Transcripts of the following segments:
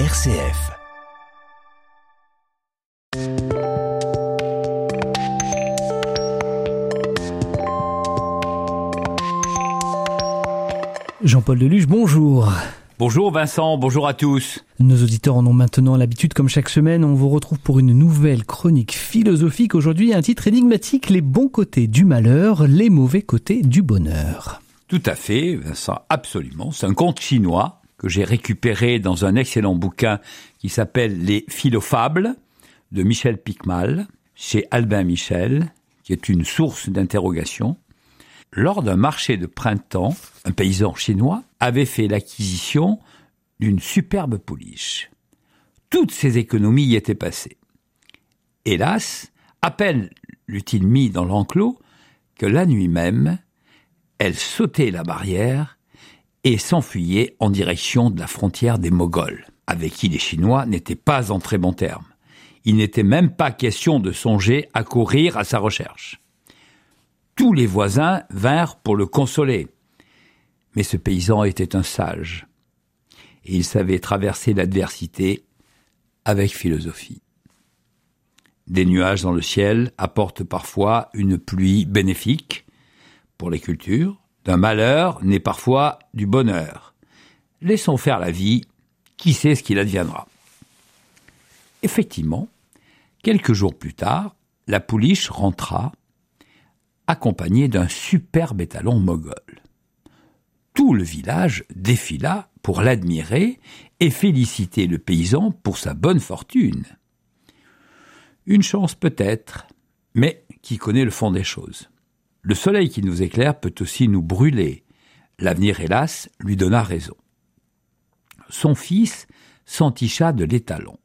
RCF. Jean-Paul Deluge, bonjour. Bonjour Vincent, bonjour à tous. Nos auditeurs en ont maintenant l'habitude, comme chaque semaine, on vous retrouve pour une nouvelle chronique philosophique. Aujourd'hui, un titre énigmatique, les bons côtés du malheur, les mauvais côtés du bonheur. Tout à fait, Vincent, absolument. C'est un conte chinois que j'ai récupéré dans un excellent bouquin qui s'appelle Les Philofables de Michel Picmal, chez Albin Michel, qui est une source d'interrogation. Lors d'un marché de printemps, un paysan chinois avait fait l'acquisition d'une superbe pouliche. Toutes ses économies y étaient passées. Hélas, à peine l'eut-il mis dans l'enclos que la nuit même, elle sautait la barrière et s'enfuyait en direction de la frontière des Moghols, avec qui les Chinois n'étaient pas en très bons termes. Il n'était même pas question de songer à courir à sa recherche. Tous les voisins vinrent pour le consoler. Mais ce paysan était un sage, et il savait traverser l'adversité avec philosophie. Des nuages dans le ciel apportent parfois une pluie bénéfique pour les cultures, d'un malheur naît parfois du bonheur. Laissons faire la vie, qui sait ce qu'il adviendra. Effectivement, quelques jours plus tard, la pouliche rentra accompagné d'un superbe étalon moghol. Tout le village défila pour l'admirer et féliciter le paysan pour sa bonne fortune. Une chance peut-être, mais qui connaît le fond des choses. Le soleil qui nous éclaire peut aussi nous brûler. L'avenir, hélas, lui donna raison. Son fils s'enticha de l'étalon,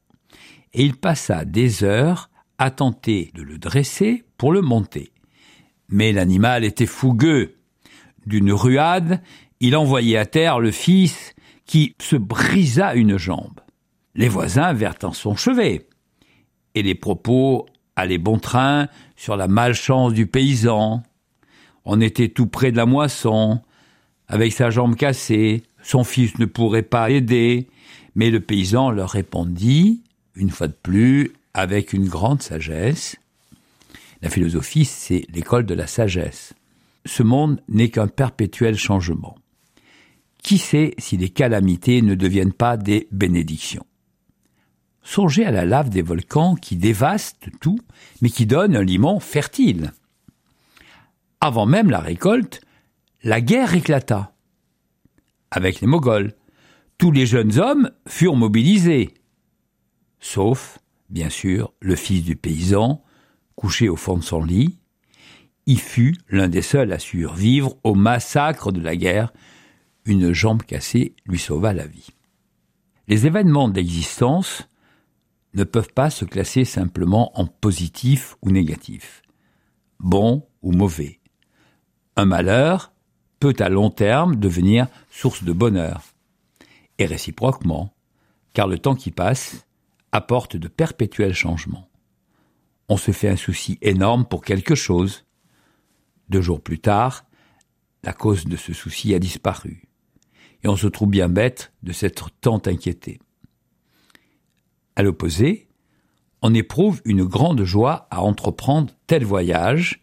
et il passa des heures à tenter de le dresser pour le monter. Mais l'animal était fougueux. D'une ruade, il envoyait à terre le fils qui se brisa une jambe. Les voisins vinrent en son chevet. Et les propos allaient bon train sur la malchance du paysan. On était tout près de la moisson, avec sa jambe cassée, son fils ne pourrait pas l'aider, mais le paysan leur répondit, une fois de plus, avec une grande sagesse, la philosophie, c'est l'école de la sagesse. Ce monde n'est qu'un perpétuel changement. Qui sait si les calamités ne deviennent pas des bénédictions? Songez à la lave des volcans qui dévaste tout, mais qui donne un limon fertile. Avant même la récolte, la guerre éclata. Avec les Moghols, tous les jeunes hommes furent mobilisés, sauf, bien sûr, le fils du paysan, couché au fond de son lit, il fut l'un des seuls à survivre au massacre de la guerre. Une jambe cassée lui sauva la vie. Les événements d'existence ne peuvent pas se classer simplement en positif ou négatif, bon ou mauvais. Un malheur peut à long terme devenir source de bonheur, et réciproquement, car le temps qui passe apporte de perpétuels changements on se fait un souci énorme pour quelque chose. Deux jours plus tard, la cause de ce souci a disparu, et on se trouve bien bête de s'être tant inquiété. À l'opposé, on éprouve une grande joie à entreprendre tel voyage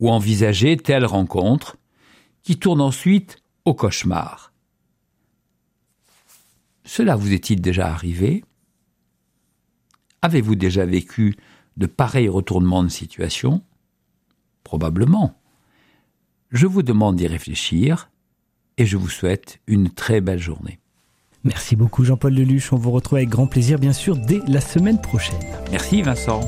ou envisager telle rencontre, qui tourne ensuite au cauchemar. Cela vous est-il déjà arrivé? Avez-vous déjà vécu de pareils retournements de situation? Probablement. Je vous demande d'y réfléchir et je vous souhaite une très belle journée. Merci beaucoup Jean-Paul Leluche, on vous retrouve avec grand plaisir bien sûr dès la semaine prochaine. Merci Vincent.